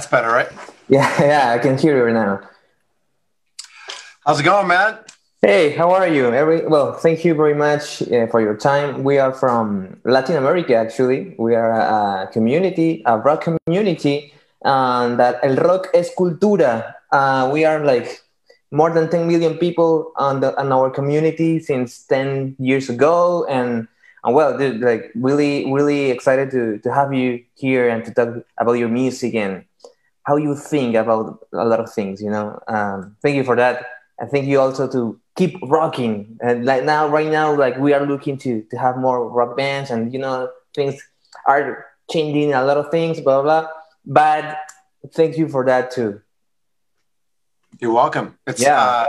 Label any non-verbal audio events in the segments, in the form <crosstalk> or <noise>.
That's better, right? <laughs> Yeah, yeah, I can hear you right now. How's it going, man? Hey, how are you? Every well, thank you very much uh, for your time. We are from Latin America, actually. We are a community, a rock community, and that el rock es cultura. Uh, we are like more than 10 million people on the on our community since 10 years ago, and and well, dude, like really, really excited to to have you here and to talk about your music and how you think about a lot of things. You know, um, thank you for that. And thank you also to keep rocking. And like now, right now, like we are looking to to have more rock bands, and you know, things are changing a lot of things, blah blah. blah. But thank you for that too. You're welcome. It's Yeah. uh,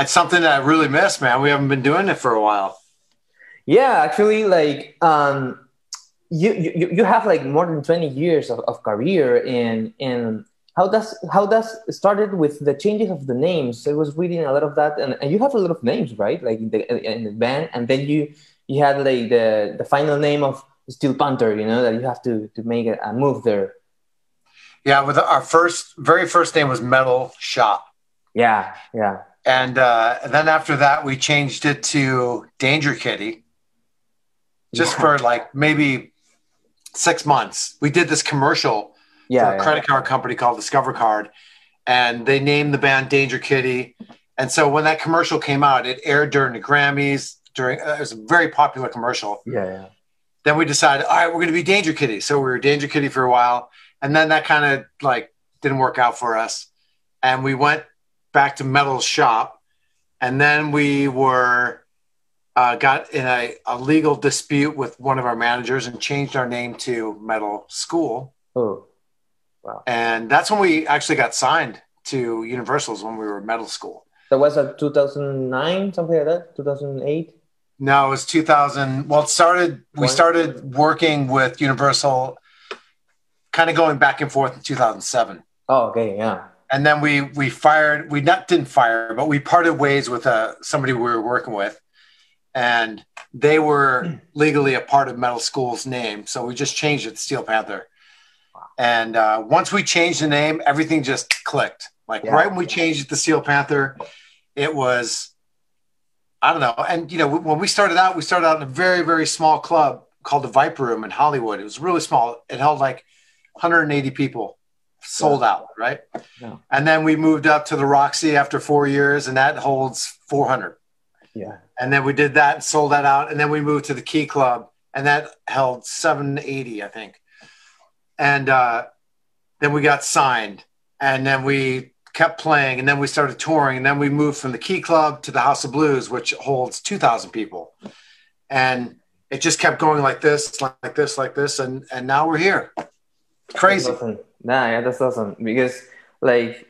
it's something that I really miss, man. We haven't been doing it for a while. Yeah, actually, like um, you you you have like more than twenty years of, of career in in how does how does started with the changes of the names. I was reading a lot of that, and, and you have a lot of names, right? Like in the, in the band, and then you you had like the the final name of Steel Panther. You know that you have to to make a, a move there. Yeah, with our first, very first name was Metal Shop, Yeah, yeah, and uh, then after that we changed it to Danger Kitty, just Yeah. for like maybe six months. We did this commercial yeah. for a yeah. credit card company called Discover Card, and they named the band Danger Kitty. And so when that commercial came out, it aired during the Grammys. During uh, it was a very popular commercial. yeah, yeah. Then we decided, all right, we're going to be Danger Kitty. So we were Danger Kitty for a while, and then that kind of like didn't work out for us, and we went back to Metal Shop, and then we were uh, got in a, a legal dispute with one of our managers and changed our name to Metal School Oh, wow. and that's when we actually got signed to Universal's when we were Metal School. that was a two thousand nine, something like that. Two thousand eight. No, it was 2000. Well, it started. We started working with Universal, kind of going back and forth in 2007, Oh, okay, yeah. and then we we fired. We not didn't fire, but we parted ways with uh, somebody we were working with, and they were legally a part of Metal School's name, so we just changed it to Steel Panther. And uh, once we changed the name, everything just clicked. Like Yeah. right when we changed it to Steel Panther, it was I don't know. And you know, when we started out, we started out in a very very small club called the Viper Room in Hollywood. It was really small. It held like 180 people, sold out, right? Yeah. And then we moved up to the Roxy after four years, and that holds 400. Yeah. And then we did that and sold that out. And then we moved to the Key Club, and that held 780, I think. And uh, then we got signed, and then we kept playing, and then we started touring, and then we moved from the Key Club to the House of Blues, which holds 2,000 people. And it just kept going like this, like this, like this, and and now we're here. Crazy. That's awesome. Nah, yeah, that's awesome because like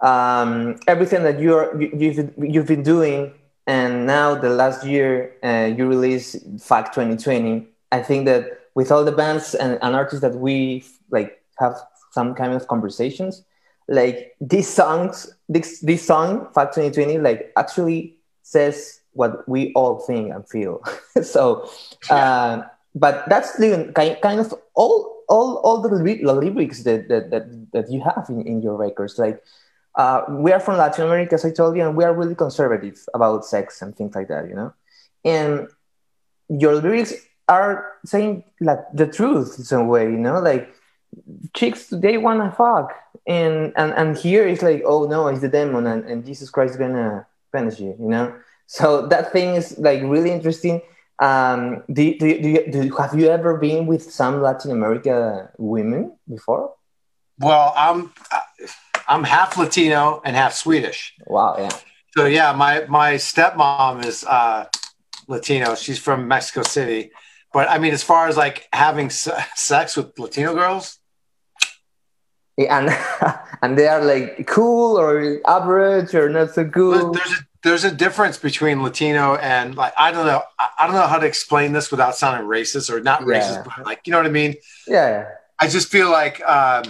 um, everything that you're you, you've you've been doing, and now the last year uh, you released Fact 2020. I think that with all the bands and, and artists that we like have some kind of conversations, like these songs, this this song Fact 2020, like actually says what we all think and feel. <laughs> so, uh, but that's the kind kind of all all all the, the lyrics that, that that that you have in, in your records. Like, uh, we are from Latin America, as I told you, and we are really conservative about sex and things like that, you know. And your lyrics are saying like the truth in some way, you know, like chicks they wanna fuck, and and and here it's like, oh no, it's the demon, and, and Jesus Christ is gonna punish you, you know. So that thing is like really interesting. Um, do, do, do, do have you ever been with some Latin America women before? Well, I'm I'm half Latino and half Swedish. Wow, yeah, So yeah, my my stepmom is uh, Latino. She's from Mexico City. But I mean, as far as like having se- sex with Latino girls, Yeah, and <laughs> and they are like cool or average or not so cool. there's a there's a difference between Latino and like I don't know I don't know how to explain this without sounding racist or not Yeah. racist, but like you know what I mean. Yeah, I just feel like um,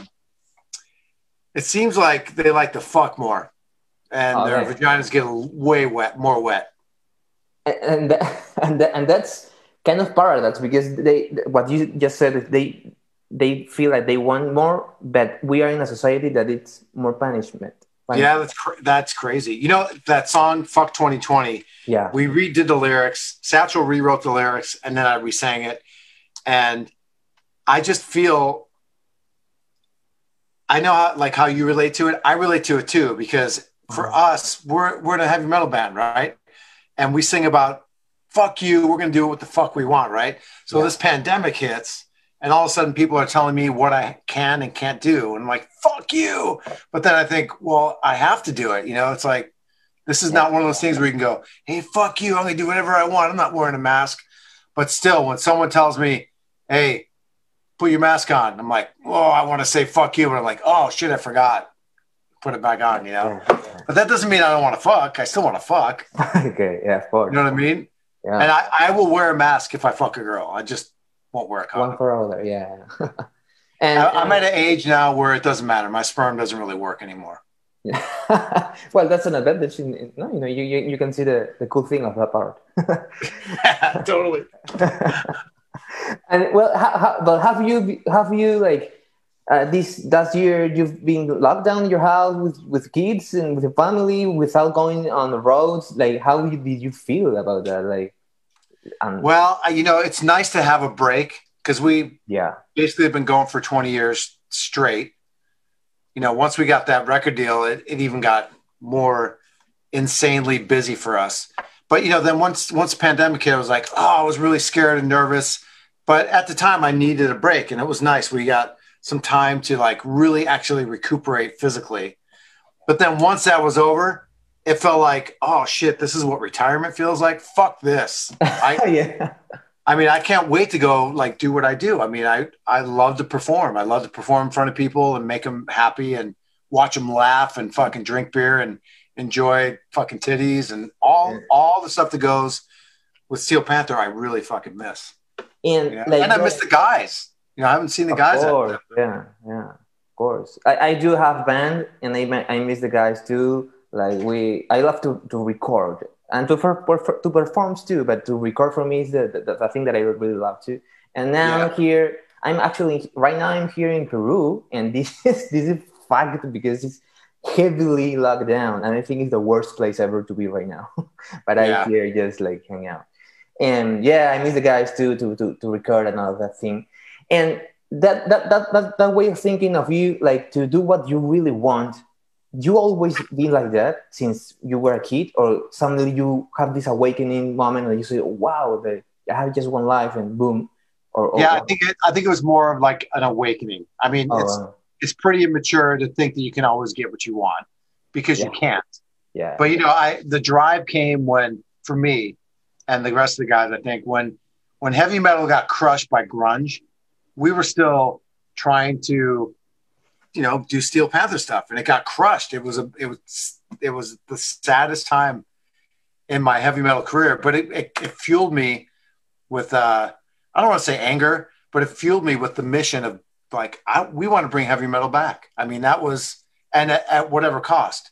it seems like they like to fuck more, and Oh, their right. vaginas get way wet, more wet. and and, <laughs> and, and that's kind of paradox because they what you just said they they feel like they want more, but we are in a society that it's more punishment. punishment. Yeah, that's cr- that's crazy. You know that song "Fuck 2020." yeah, We redid the lyrics. Satchel rewrote the lyrics, and then I resang it. And I just feel, I know how, like how you relate to it. I relate to it too because for Mhm. us, we're we're in a heavy metal band, right? And we sing about "fuck you." We're gonna do what the fuck we want, right? So Yeah. this pandemic hits, and all of a sudden, people are telling me what I can and can't do, and I'm like, "Fuck you!" But then I think, well, I have to do it. You know, it's like this is not one of those things where you can go, "Hey, fuck you! I'm gonna do whatever I want. I'm not wearing a mask." But still, when someone tells me, "Hey, put your mask on," I'm like, "Oh, I want to say fuck you," but I'm like, "Oh shit, I forgot." Put it back on, you know. But that doesn't mean I don't want to fuck. I still want to fuck. <laughs> okay, yeah, course. You know what I mean? Yeah. And I, I will wear a mask if I fuck a girl. I just won't wear a one for other, yeah. <laughs> and I, I'm uh, at an age now where it doesn't matter. My sperm doesn't really work anymore. Yeah. <laughs> well, that's an advantage. In, in, no, you know, you, you, you can see the, the cool thing of that part. totally. And well, how, how, but have you have you like uh, this last year you've been locked down in your house with, with kids and with your family without going on the roads? Like, how did you feel about that? Like, um, Well, you know, it's nice to have a break because we yeah, basically have been going for 20 years straight. You know, once we got that record deal, it, it even got more insanely busy for us. But you know, then once once the pandemic hit, I was like, oh, I was really scared and nervous. But at the time, I needed a break, and it was nice. We got some time to like really actually recuperate physically. But then once that was over, it felt like, oh shit, this is what retirement feels like. Fuck this. <laughs> I, yeah, I mean, I can't wait to go like do what I do. I mean, I I love to perform. I love to perform in front of people and make them happy and watch them laugh and fucking drink beer and enjoy fucking titties and all Yeah. all the stuff that goes with Steel Panther. I really fucking miss. And Yeah. like and I miss the guys. You know, I haven't seen the guys. Of course, yeah, yeah, of course. I, I do have band, and I I miss the guys too. Like we, I love to, to record and to per, per, to perform too. But to record for me is the, the, the thing that I really love to. And now Yeah. I'm here. I'm actually right now. I'm here in Peru, and <laughs> this is this is fact because it's heavily locked down, and I think it's the worst place ever to be right now. <laughs> but Yeah. I'm here just like hang out, and yeah, I miss the guys too to to to record and all that thing and that that, that that that way of thinking of you like to do what you really want you always been like that since you were a kid or suddenly you have this awakening moment and you say wow the, i have just one life and boom or, or Yeah, I think it, I think it was more of like an awakening. I mean, oh, it's uh, it's pretty immature to think that you can always get what you want because you can't. yeah But you know, I the drive came when for me and the rest of the guys, I think, when when heavy metal got crushed by grunge, we were still trying to, you know, do Steel Panther stuff, and it got crushed. It was a it was it was the saddest time in my heavy metal career, but it, it, it fueled me with uh I don't want to say anger, but it fueled me with the mission of like I, we want to bring heavy metal back. I mean, that was and at, at whatever cost.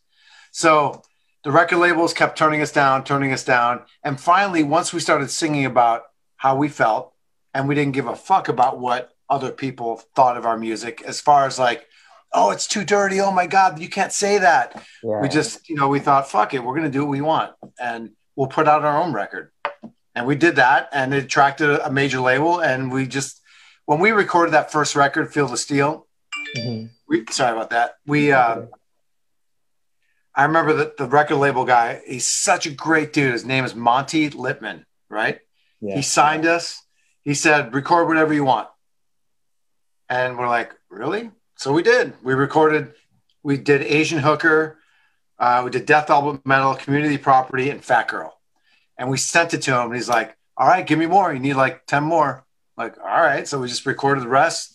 So the record labels kept turning us down, turning us down. And finally, once we started singing about how we felt and we didn't give a fuck about what other people thought of our music, as far as like, oh, it's too dirty. Oh my God, you can't say that. yeah We just, you know, we thought, fuck it, we're going to do what we want and we'll put out our own record. And we did that and it attracted a major label. And we just, when we recorded that first record, Feel the Steel, Mhm. we, sorry about that. We, uh, I remember that the record label guy, he's such a great dude. His name is Monte Lipman, right? yeah He signed us. He said, record whatever you want. And we're like, really? So we did. We recorded, we did Asian Hooker, uh, we did Death to All but Metal, Community Property, and Fat Girl. And we sent it to him. And he's like, all right, give me more. You need like 10 more. Like, all right. So we just recorded the rest.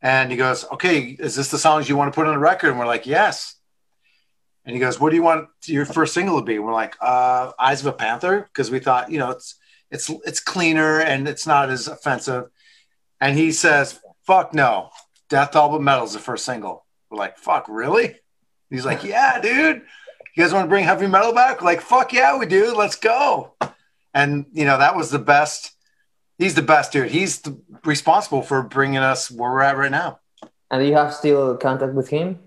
And he goes, okay, is this the songs you want to put on the record? And we're like, yes. And he goes, what do you want your first single to be? And we're like, uh, Eyes of a Panther. Because we thought, you know, it's, it's, it's cleaner and it's not as offensive. And he says, fuck no. Death to All but Metal is the first single. We're like, fuck, really? He's like, yeah, dude. You guys want to bring heavy metal back? We're like, fuck yeah, we do. Let's go. And, you know, that was the best He's the best dude. He's the, responsible for bringing us where we're at right now. And you have still contact with him?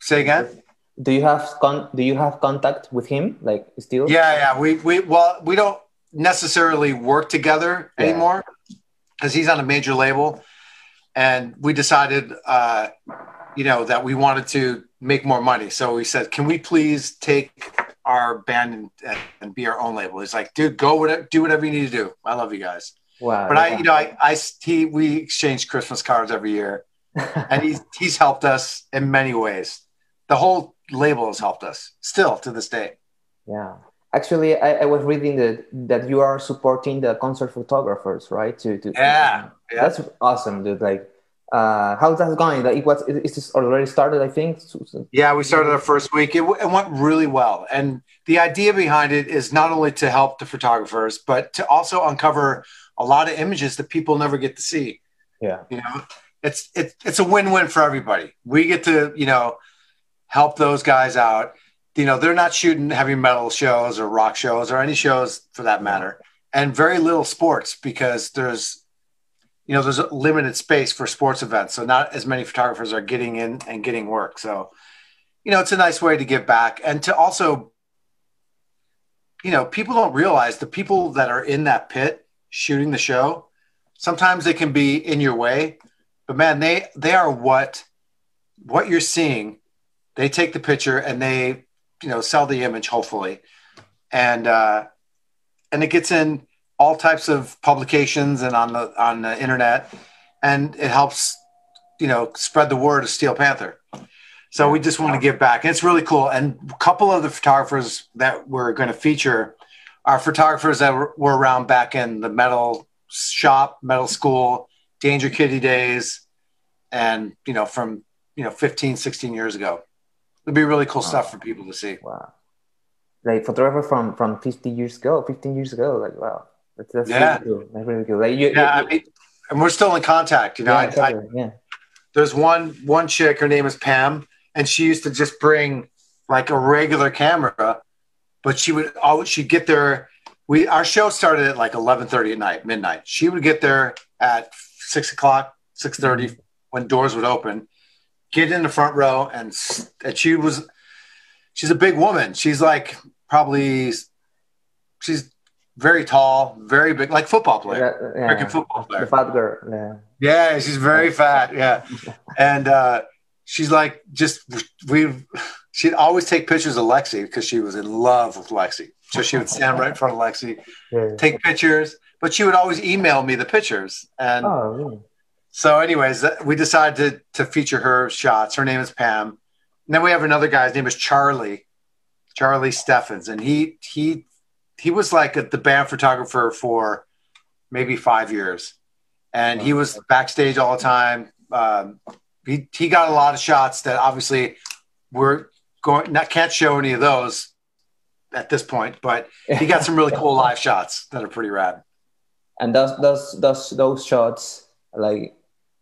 Say again. Do you have con- Do you have contact with him? Like still? Yeah, yeah. We we well we don't necessarily work together Yeah. anymore because he's on a major label, and we decided, uh, you know, that we wanted to make more money. So we said, can we please take our band and, and be our own label? He's like, dude, go whatever, do whatever you need to do. I love you guys. Wow. But I, you know, I, I, he, we exchange Christmas cards every year, <laughs> and he's he's helped us in many ways. The whole label has helped us still to this day. Yeah. Actually, I, I was reading that that you are supporting the concert photographers, right? To, to Yeah, yeah. That's awesome, dude. Like, uh, how's that going? Like, it was it, it's already started, I think. Yeah, we started our first week. It, it went really well. And the idea behind it is not only to help the photographers, but to also uncover a lot of images that people never get to see. Yeah. You know, it's it's it's a win-win for everybody. We get to, you know, help those guys out. You know, they're not shooting heavy metal shows or rock shows or any shows for that matter. And very little sports because there's you know, there's a limited space for sports events. So not as many photographers are getting in and getting work. So you know, it's a nice way to give back and to also, you know, people don't realize the people that are in that pit shooting the show, sometimes they can be in your way, but man, they they are what what you're seeing. They take the picture and they, you know, sell the image hopefully, and uh, and it gets in all types of publications and on the on the internet, and it helps, you know, spread the word of Steel Panther. So we just want to give back. And it's really cool. And a couple of the photographers that we're going to feature are photographers that were, were around back in the metal shop, metal school, Danger Kitty days, and, you know, from, you know, 15, 16 years ago. It'd be really cool stuff for people to see. Wow. Like photographer from from 50 years ago, 15 years ago. Like wow, that's, that's Yeah. really cool. That's really cool. Like you, Yeah. I mean, and we're still in contact. You know, yeah, I, I, yeah. there's one one chick, her name is Pam, and she used to just bring like a regular camera, but she would always she'd get there. We our show started at like eleven thirty at night, midnight. She would get there at six o'clock, six mm-hmm. when doors would open, get in the front row, and she was she's a big woman. She's like probably she's very tall, very big, like football player, Yeah, American football player. The fat girl. Yeah. Yeah, she's very fat. Yeah, <laughs> and uh, she's like just we. She'd always take pictures of Lexi because she was in love with Lexi. So she would stand right in front of Lexi, yeah. take pictures, but she would always email me the pictures. And Oh, really? So, anyways, we decided to, to feature her shots. Her name is Pam. And then we have another guy. His name is Charlie, Charlie Steffens, and he he he was like a, the band photographer for maybe five years, and he was backstage all the time. Um, he he got a lot of shots that obviously we're going not can't show any of those at this point, but he got some really cool live shots that are pretty rad. And those those those those shots like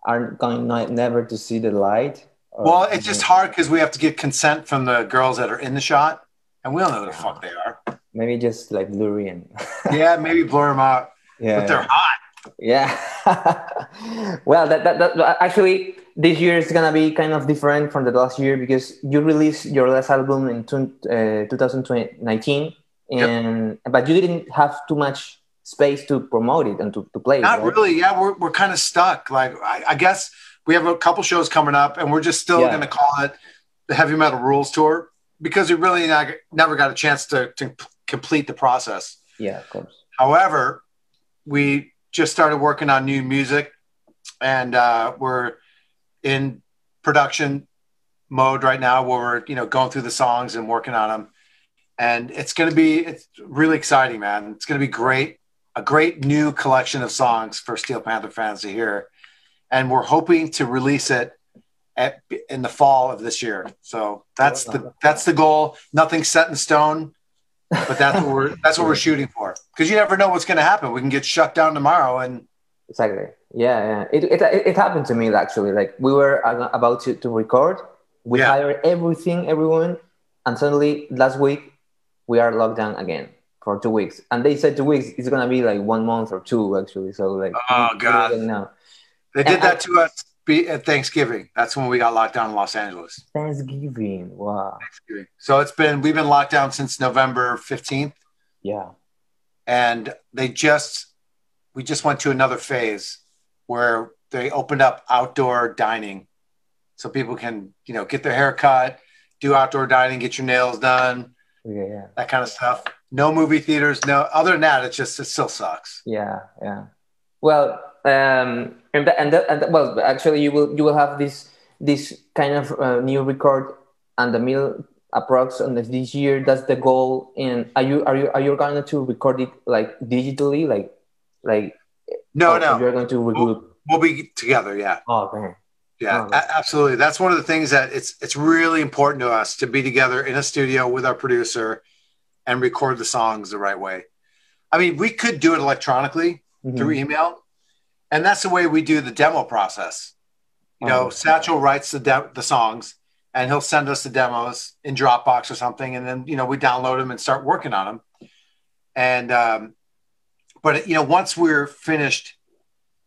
aren't going ni- never to see the light. or- Well, it's just hard because we have to get consent from the girls that are in the shot, and we don't know who the fuck they are. maybe just like blurry and <laughs> Yeah, maybe blur them out, yeah. but they're hot. Yeah. <laughs> well, that, that, that actually this year is gonna be kind of different from the last year because you released your last album in two, uh, 2019, and but you didn't have too much space to promote it and to, to play. it, Not right? really. Yeah, we're we're kind of stuck. Like I, I guess we have a couple shows coming up, and we're just still Yeah. going to call it the Heavy Metal Rules Tour because we really not, never got a chance to to complete the process. Yeah, of course. However, we just started working on new music, and uh, we're in production mode right now, where we're you know going through the songs and working on them, and it's going to be it's really exciting, man. It's going to be great, a great new collection of songs for Steel Panther fans to hear, and we're hoping to release it at in the fall of this year. So that's the that's the goal. Nothing's set in stone but that's what we're that's what we're shooting for because you never know what's going to happen we can get shut down tomorrow and Exactly. Yeah, yeah. It, it, it happened to me actually. Like we were about to, to record, we Yeah. hired everything, everyone, and suddenly last week we are locked down again for two weeks, and they said two weeks. It's gonna be like one month or two actually. So like, Oh, God. don't. They did And that to us at Thanksgiving. That's when we got locked down in Los Angeles. Thanksgiving. Wow. Thanksgiving. So it's been we've been locked down since November fifteenth, Yeah. and they just we just went to another phase where they opened up outdoor dining, so people can you know get their hair cut, do outdoor dining, get your nails done, Yeah. Yeah. that kind of stuff. No movie theaters. No. Other than that, it's just it still sucks. Yeah. Yeah. Well, um, and that, and, that, and well, actually, you will you will have this this kind of uh, new record and the mill approx on this, this year. That's the goal. And are you are you are you going to record it like digitally, like like No, no, You're going to regroup. we'll be together. Yeah. Oh, okay. Yeah, Oh, absolutely. That's one of the things that it's it's really important to us to be together in a studio with our producer and record the songs the right way. I mean, we could do it electronically Mhm. through email, and that's the way we do the demo process. You know, Oh. Satchel writes the de- the songs, and he'll send us the demos in Dropbox or something, and then you know we download them and start working on them. And um, but you know, once we're finished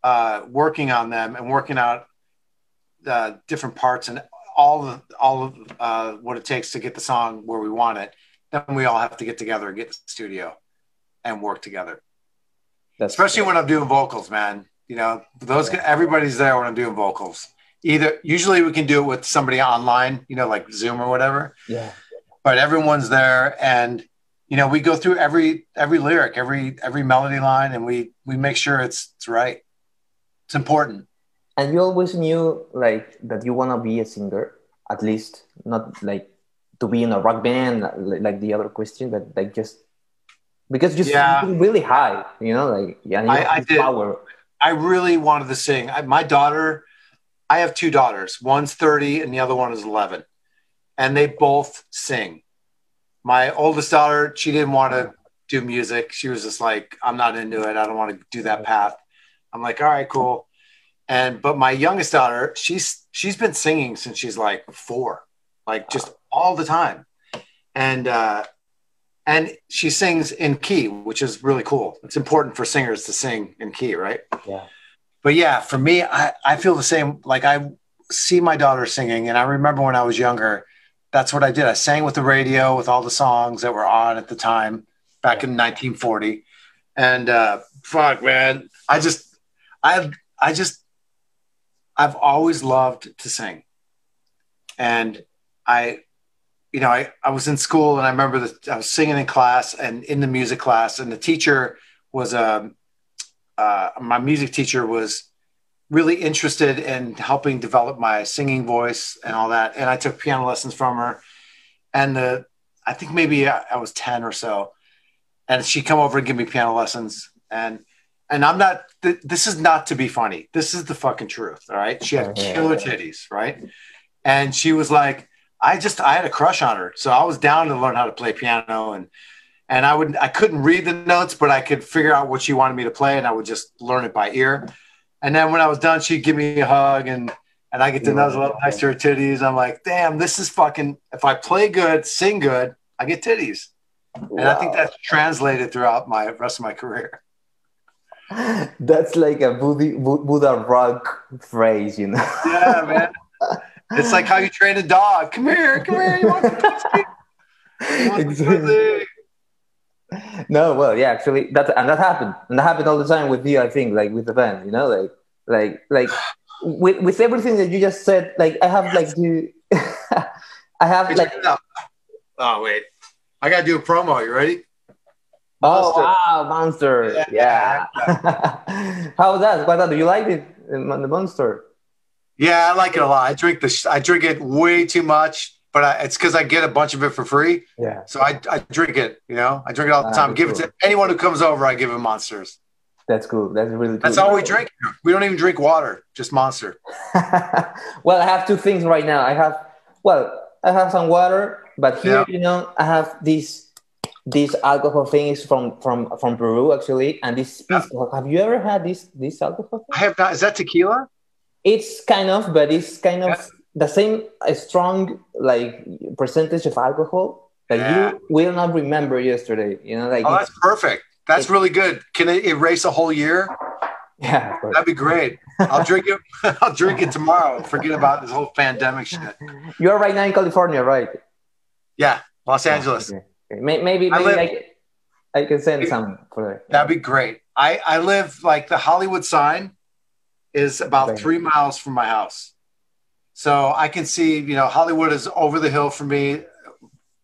uh, working on them and working out the different parts and all of all of uh, what it takes to get the song where we want it, then we all have to get together and get in the studio and work together. That's Especially when I'm doing vocals, man. You know, those Yeah. everybody's there when I'm doing vocals. Either usually we can do it with somebody online, you know, like Zoom or whatever, yeah. but everyone's there and you know, we go through every every lyric, every every melody line and we we make sure it's it's right. It's important. And you always knew like that you wanna be a singer, at least not like to be in a rock band like, the other question, but like just because you Yeah. really high, you know, like yeah, I- I did. power. I really wanted to sing. I, my daughter, I have two daughters. One's 30 and the other one is 11. And they both sing. My oldest daughter, she didn't want to do music. She was just like, I'm not into it. I don't want to do that path. I'm like, all right, cool. And but my youngest daughter, she's she's been singing since she's like four, like just all the time. And uh and she sings in key, which is really cool. It's important for singers to sing in key, right? Yeah. but yeah, for me, I, I feel the same. Like I see my daughter singing, and I remember when I was younger, that's what I did. I sang with the radio with all the songs that were on at the time back in 1940. And uh, fuck, man, I just, I, I just, I've always loved to sing, and I, you know, I, I was in school and I remember that I was singing in class and in the music class, and the teacher was a uh, my music teacher was really interested in helping develop my singing voice and all that. And I took piano lessons from her. And the, I think maybe I, I was 10 or so. And she'd come over and give me piano lessons. And, and I'm not, th- this is not to be funny. This is the fucking truth. All right. She had killer titties. Right. And she was like, I just, I had a crush on her. So I was down to learn how to play piano and, and I would I couldn't read the notes, but I could figure out what she wanted me to play, and I would just learn it by ear. And then when I was done, she'd give me a hug, and and I get to nuzzle up next to her titties. I'm like, damn, this is fucking. If I play good, sing good, I get titties, and I think that's translated throughout my rest of my career. <laughs> that's like a Buddha, Buddha rock phrase, you know. Yeah, man. <laughs> It's like how you train a dog. Come here, come here. You want some pussy? You want some Exactly. no, well, yeah, actually, that and that happened, and that happened all the time with you. I think, like with the band, you know, like, like, like with with everything that you just said. Like, I have like the, <laughs> I have like, check it out. Oh wait, I gotta do a promo. You ready? oh Monster. wow, monster, yeah. <laughs> How was that? What that? Do you like it, the monster? Yeah, I like it a lot. I drink this. I drink it way too much, but I, it's because I get a bunch of it for free. Yeah, So I, I drink it. You know, I drink it all the time. Give it to anyone who comes over. I give them monsters. that's cool. That's really cool. That's all we drink. We don't even drink water. Just monster. <laughs> well, I have two things right now. I have well, I have some water, but here, Yeah. you know, I have this this alcohol thing is from from from Peru actually, and this Yeah. Have you ever had this this alcohol? I have not. Is that tequila? It's kind of, but it's kind of the same a strong like percentage of alcohol, that Yeah. you will not remember yesterday. You know, like Oh, that's perfect. That's it- really good. Can it erase a whole year? yeah. That'd be great. I'll drink it. <laughs> I'll drink it tomorrow. Forget about this whole pandemic shit. You are right now in California, right? Yeah, Los Angeles. Okay. Okay. May- Maybe, I live- I, can- I can send some for that. That'd be great. I I live like the Hollywood sign is about three miles from my house, so I can see. You know, Hollywood is over the hill from me.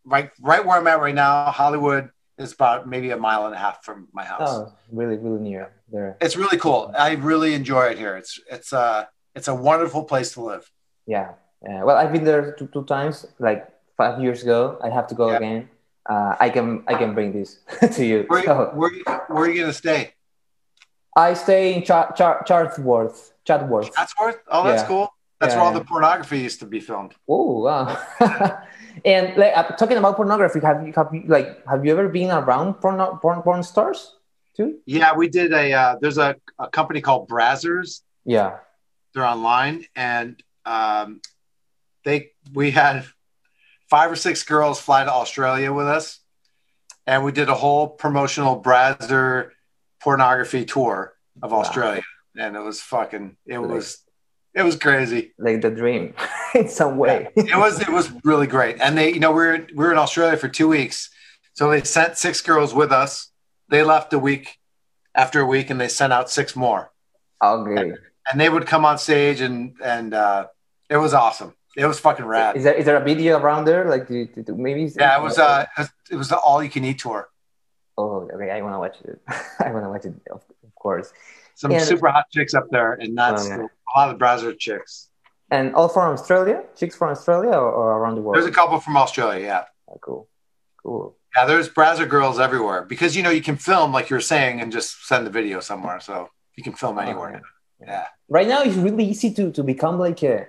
Right, right where I'm at right now. Hollywood is about maybe a mile and a half from my house. Oh, really, really near there. It's really cool. I really enjoy it here. It's it's a it's a wonderful place to live. Yeah. Uh, well, I've been there two, two times, like five years ago. I have to go Yeah. again. Uh, I can I can bring this <laughs> to you. Where So, where where are you gonna stay? I stay in Char- Char- Chatsworth. Chatsworth. Chatsworth. Oh, that's Yeah. cool. That's Yeah, where all the pornography used to be filmed. Oh wow! <laughs> and like uh, talking about pornography, have you have you like have you ever been around porn porn, porn stars too? Yeah, we did a. Uh, there's a, a company called Brazzers. Yeah. They're online, and um, they we had five or six girls fly to Australia with us, and we did a whole promotional Brazzer pornography tour of Wow. Australia, and it was fucking. It was it was crazy. like the dream <laughs> in some way. it was it was really great and they you know we were we were in australia for two weeks so they sent six girls with us they left a week after a week and they sent out six more okay. and they would come on stage and and uh it was awesome it was fucking rad Is there is there a video around there? Like do, do, do- maybe? yeah it was uh it was the all you can eat tour Oh, okay. I want to watch it. <laughs> I want to watch it, of, of course. some And- super hot chicks up there and that's Oh, yeah. a lot of Brazzer chicks And all from Australia? Chicks from Australia or, or around the world? there's a couple from australia yeah Oh, cool. Cool. yeah there's Brazzer girls everywhere because you know you can film like you were saying and just send the video somewhere so you can film anywhere Oh, yeah Right now, it's really easy to, to become like a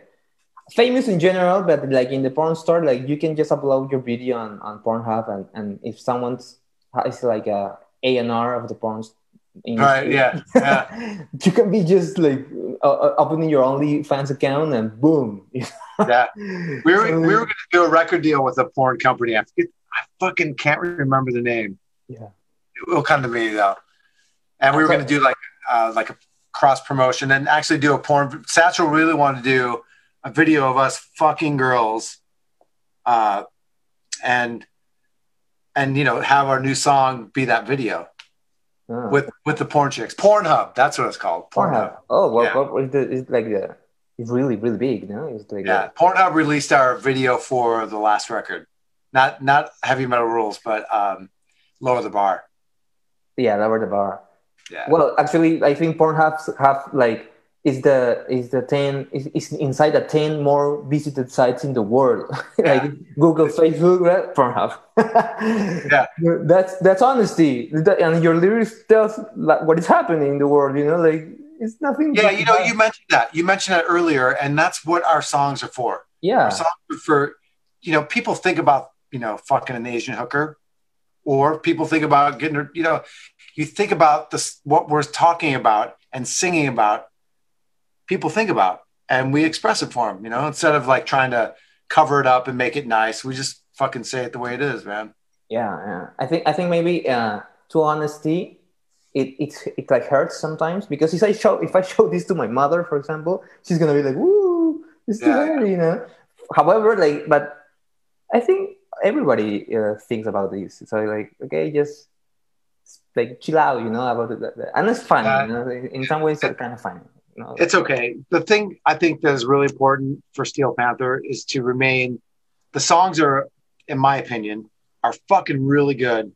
famous in general, but like in the porn store, like you can just upload your video on, on Pornhub, and, and if someone's has like a A and R of the porn Right, yeah, <laughs> yeah. you can be just like uh, uh, opening your OnlyFans account and boom. <laughs> Yeah. We were we were going to do a record deal with a porn company. I forget, I fucking can't remember the name. Yeah. It will come to me though. And we were going to do like uh, like a cross promotion and actually do a porn. Satchel really wanted to do a video of us fucking girls, uh, and and you know have our new song be that video Ah. with with the porn chicks. Pornhub, that's what it's called. Pornhub. Oh, well, Yeah. well, it's, like the it's really really big, no? It's like Yeah, Pornhub released our video for the last record. Not not heavy metal rules, but um, lower the bar. yeah, lower the bar. Yeah. Well, actually, I think Pornhub have like is the is the ten is, is inside the ten more visited sites in the world, <laughs> like Google, Facebook, right? Pornhub. <laughs> Yeah. that's that's honesty, That- and your lyrics tells like, what is happening in the world. You know, like it's nothing. Yeah, you know, you mentioned that. You mentioned that earlier, and that's what our songs are for. yeah, Our songs are for, you know, people think about, you know, fucking an Asian hooker, or people think about getting, you know, you think about this, what we're talking about and singing about. People think about, and we express it for them. You know, instead of like trying to cover it up and make it nice, we just fucking say it the way it is, man. yeah, yeah. I think I think maybe uh, to honesty, it it's it like hurts sometimes because if I show if I show this to my mother, for example, she's gonna be like, "Woo, it's too Yeah, bad," you know. However, like, but I think everybody uh, thinks about this. So like, okay, just like chill out, you know, about it, and it's funny. Yeah. you know, in some ways, it's kind of funny. It's okay. The thing I think that is really important for Steel Panther is to remain. The songs are, in my opinion, are fucking really good,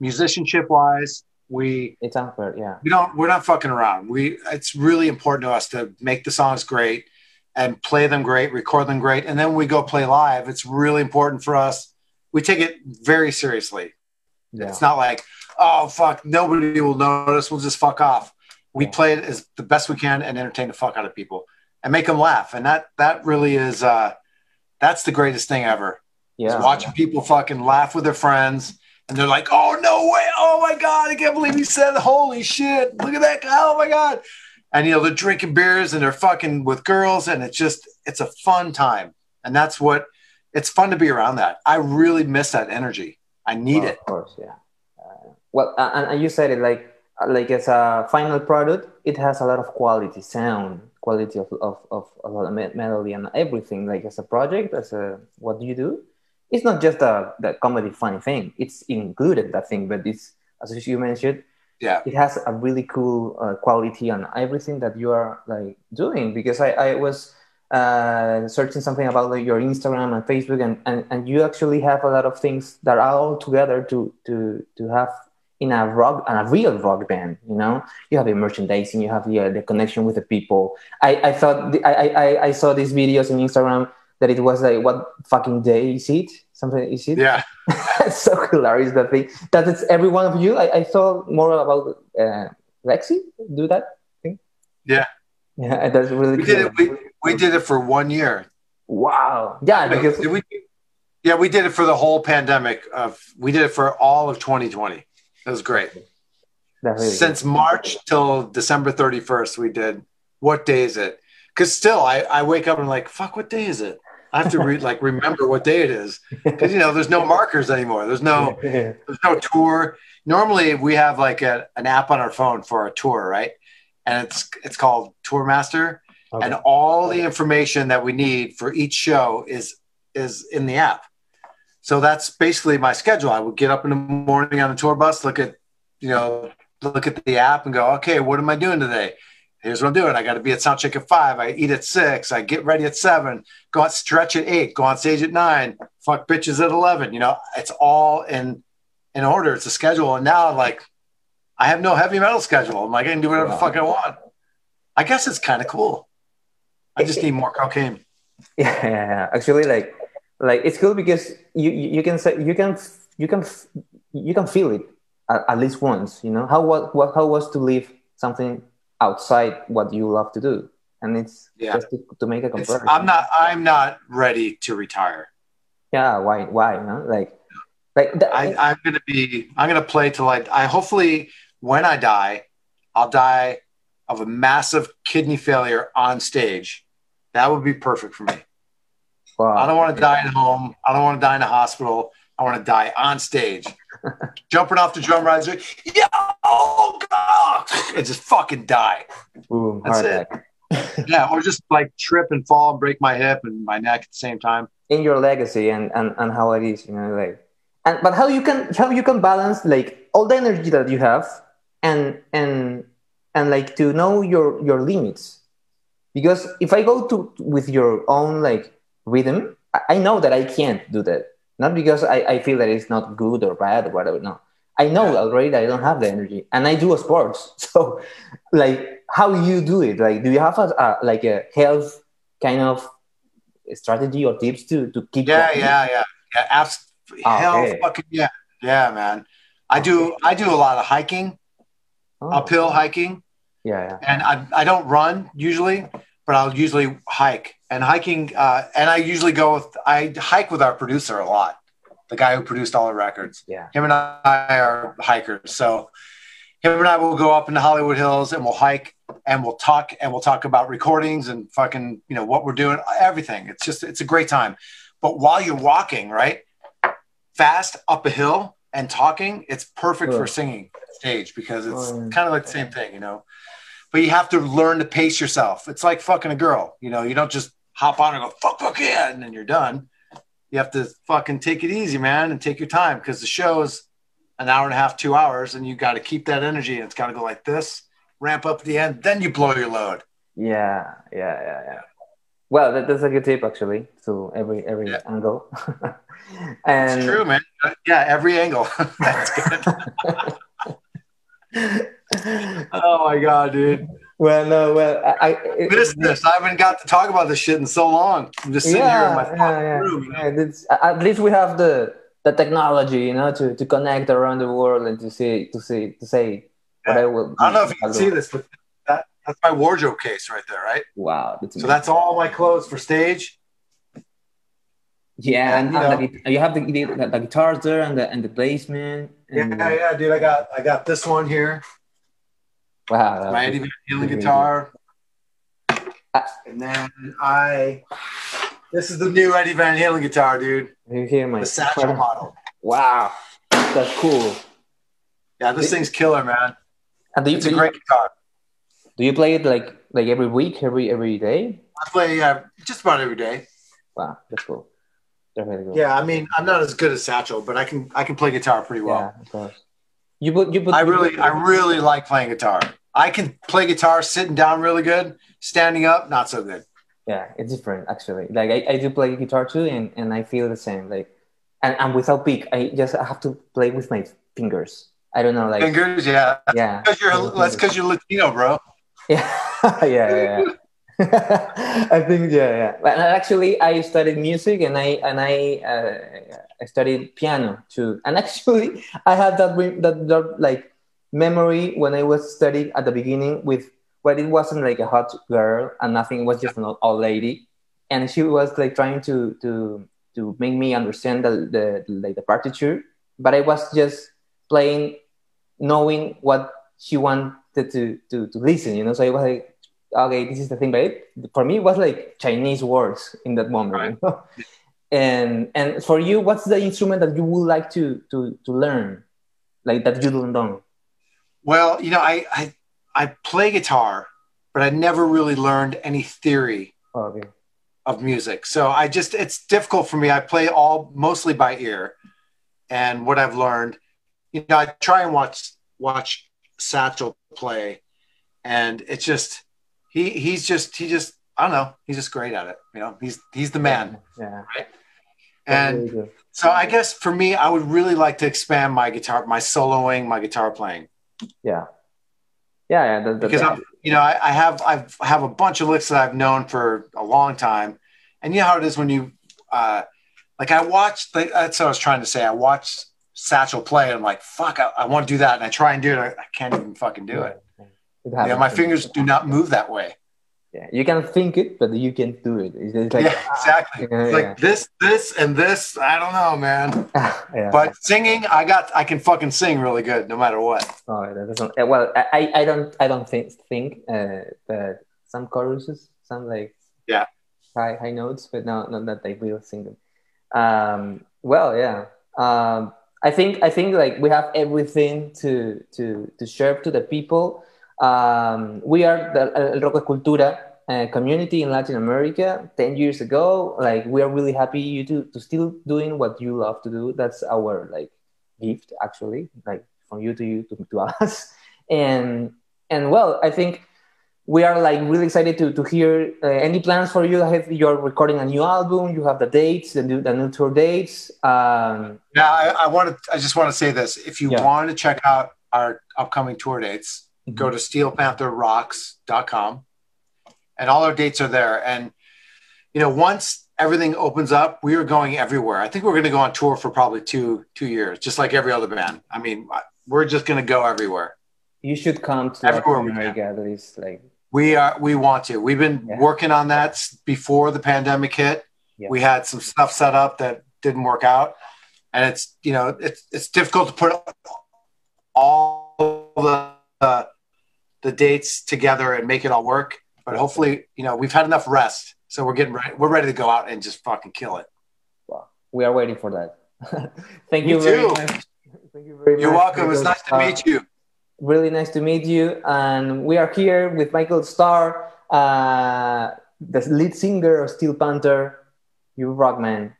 musicianship wise. We it's unfair, yeah. we don't we're not fucking around. We it's really important to us to make the songs great and play them great, record them great, and then when we go play live. It's really important for us. We take it very seriously. yeah. It's not like, oh fuck, nobody will notice. We'll just fuck off. We play it as the best we can and entertain the fuck out of people and make them laugh. And that that really is uh that's the greatest thing ever. yeah. Watching people fucking laugh with their friends and they're like, oh no way, oh my god, I can't believe he said holy shit. Look at that guy, oh my god. And you know, they're drinking beers and they're fucking with girls, and it's just it's a fun time. And that's what it's fun to be around that. I really miss that energy. I need it. Of course, yeah. Uh, well, uh, and, and you said it like like as a final product, it has a lot of quality, sound, quality of of of, of melody and everything. Like as a project, as a what do you do? It's not just a the comedy funny thing. It's included that thing, but it's as you mentioned, Yeah. it has a really cool uh, quality on everything that you are like doing because i, I was uh, searching something about like, your instagram and facebook and, and, and you actually have a lot of things that are all together to to to have in a rock and a real rock band you know you have the merchandising you have the, uh, the connection with the people i, I thought the, I, I i saw these videos on instagram that it was like what fucking day is it something is it Yeah. <laughs> so hilarious that thing. That it's every one of you. I, I thought more about uh, Lexi do that thing. Yeah. Yeah, <laughs> that's really We cool. did it. We, we did it for one year. wow. Yeah, because we, yeah, we did it for the whole pandemic. Of we did it for all of 2020. It was great. really Since March till December 31st, we did. What day is it? Because still, I, I wake up and like, fuck, what day is it? I have to re- <laughs> like remember what day it is because you know there's no markers anymore. There's no <laughs> there's no tour. Normally we have like a, an app on our phone for a tour, right? And it's it's called Tourmaster, Okay. and all the information that we need for each show is is in the app. So that's basically my schedule. I would get up in the morning on the tour bus, look at you know look at the app, and go, okay, what am I doing today? Here's what I'm doing. I got to be at soundcheck at five. I eat at six. I get ready at seven. Go out stretch at eight. Go on stage at nine. Fuck bitches at eleven. You know, it's all in in order. It's a schedule. And now, like, I have no heavy metal schedule. I'm like, I can do whatever the fuck I want. I guess it's kind of cool. I just need more cocaine. <laughs> yeah. Actually, like, like it's cool because you you can say you can you can you can feel it at, at least once. You know how what what how was to live something outside what you love to do, and it's Yeah. just to, to make a It's, comparison. I'm not. I'm not ready to retire. Yeah, why why? You know, like like the, I, I'm gonna be. I'm gonna play till I. I hopefully when I die, I'll die of a massive kidney failure on stage. That would be perfect for me. Wow. I don't want to die at home. I don't want to die in a hospital. I want to die on stage, <laughs> jumping off the drum riser. Yeah, oh God! and just fucking die. Boom, That's it. <laughs> Yeah, or just like trip and fall and break my hip and my neck at the same time. in your legacy and, and and how it is you know like and but how you can how you can balance like all the energy that you have and and and like to know your your limits because if i go to with your own like rhythm i, know that i can't do that not because I, I feel that it's not good or bad or whatever no i know already that i don't have the energy and i do a sports <laughs> so like how you do it like do you have a, a like a health kind of strategy or tips to to keep Yeah, going? yeah, yeah, yeah. Abs- Ah, okay. fucking yeah, yeah, man. I do. I do a lot of hiking, Oh, uphill hiking, yeah yeah and I I don't run usually, but I'll usually hike. And hiking, uh, and I usually go with I hike with our producer a lot, the guy who produced all the records. yeah Him and I are hikers, so him and I will go up in the Hollywood Hills and we'll hike and we'll talk and we'll talk about recordings and fucking you know what we're doing, everything. It's just it's a great time. But while you're walking, right, fast up a hill and talking, it's perfect for singing stage because it's kind of like the same thing, you know. But you have to learn to pace yourself. It's like fucking a girl, you know. You don't just hop on and go fuck fuck yeah, and then you're done. You have to fucking take it easy, man, and take your time because the show is an hour and a half, two hours, and you got to keep that energy. And it's got to go like this, ramp up at the end, then you blow your load. yeah yeah yeah yeah well that, that's a good tip actually to every every Yeah. angle <laughs> and It's true, man. Yeah, every angle. <laughs> That's good. <laughs> oh my god, dude. well no well i, I Missed this. I haven't got to talk about this shit in so long. I'm just sitting here in my yeah, yeah, yeah. room. You know? Yeah, at least we have the the technology you know to, to connect around the world and to see to see to say what Yeah. I will I don't know if you can see this, but that, that's my wardrobe case right there, right? wow that's So that's all my clothes for stage. yeah and, you and the know. guit- you have the, the, the guitars there and the and the basement and Yeah, yeah, dude. I got I got this one here, wow that's my good. Eddie Van Halen guitar, and then I This is the new Eddie Van Halen guitar, dude. You hear my The Satchel model. Wow, that's cool. Yeah, this thing's killer, man. And do you, It's a do you- great guitar. do you play it like like every week, every every day? I play uh, just about every day. Wow, that's cool. Really cool. Yeah, I mean, I'm not as good as Satchel, but I can I can play guitar pretty well. yeah, of course. You put you put. I really I really like playing guitar. I can play guitar sitting down really good, standing up not so good. yeah, it's different actually. Like I, I do play guitar too, and, and I feel the same. Like, and, and without pick, I just have to play with my fingers. I don't know, like Fingers, yeah. yeah, Because you're that's because you're Latino, bro. <laughs> yeah, yeah, yeah. yeah. <laughs> I think yeah, yeah. But actually, I studied music and I and I uh, I studied piano too. And actually, I had that that, that like memory when I was studying at the beginning with but it wasn't like a hot girl and nothing. It was just an old, lady, and she was like trying to to to make me understand the, the like the partiture. But I was just playing, knowing what she wanted to to to listen. You know, so I was like okay, this is the thing, but it, for me, it was like Chinese words in that moment. Right. You know? And and for you, what's the instrument that you would like to to to learn, like that you don't know? Well, you know, I I, I play guitar, but I never really learned any theory Oh, okay. of music. So I just it's difficult for me. I play all mostly by ear, and what I've learned, you know, I try and watch watch Satchel play, and it's just he he's just he just I don't know he's just great at it. You know, he's he's the man. Yeah. Right? And good. so I guess for me, I would really like to expand my guitar, my soloing, my guitar playing. Yeah, yeah, yeah. That, that, because I'm, you know, I, I have I've I have a bunch of licks that I've known for a long time, and you know how it is when you, uh, like I watched. The, that's what I was trying to say. I watched Satchel play, and I'm like, fuck, I, I want to do that, and I try and do it. I, I can't even fucking do it. It Yeah, happens. my fingers do not move that way. Yeah, you can think it, but you can't do it. It's like yeah, exactly. Yeah, It's <laughs> yeah. like this, this, and this. I don't know, man. <laughs> yeah. But singing, I got, I can fucking sing really good, no matter what. Oh, that doesn't. Well, I, I don't, I don't think think uh, that some choruses sound like Yeah. high high notes, but no, not that they will sing them. Um, well, yeah. Um, I think I think like we have everything to to to share to the people. Um, we are the El Rock Cultura uh, community in Latin America. Ten years ago, like we are really happy you to to still doing what you love to do. That's our like gift actually like from you to you to, to <laughs> us and and well i think we are like really excited to, to hear uh, any plans for you have, you're recording a new album you have the dates the new, the new tour dates um Yeah, I, I want to. I just want to say this. If you Yeah. want to check out our upcoming tour dates, go to steelpantherrocks.com, and all our dates are there. And you know, once everything opens up, we are going everywhere. I think we're going to go on tour for probably two two years, just like every other band. I mean, we're just going to go everywhere. you should come to Everywhere we at like We are. We want to. We've been Yeah. working on that before the pandemic hit. Yeah. We had some stuff set up that didn't work out, and it's you know it's it's difficult to put all the uh, the dates together and make it all work. But hopefully, you know, we've had enough rest, so we're getting ready. We're ready to go out and just fucking kill it. wow we are waiting for that <laughs> thank Me you very too. much thank you very much. You're much welcome. It's nice to meet you. really nice to meet you. And we are here with Michael Starr, uh, the lead singer of Steel Panther. You rock, man.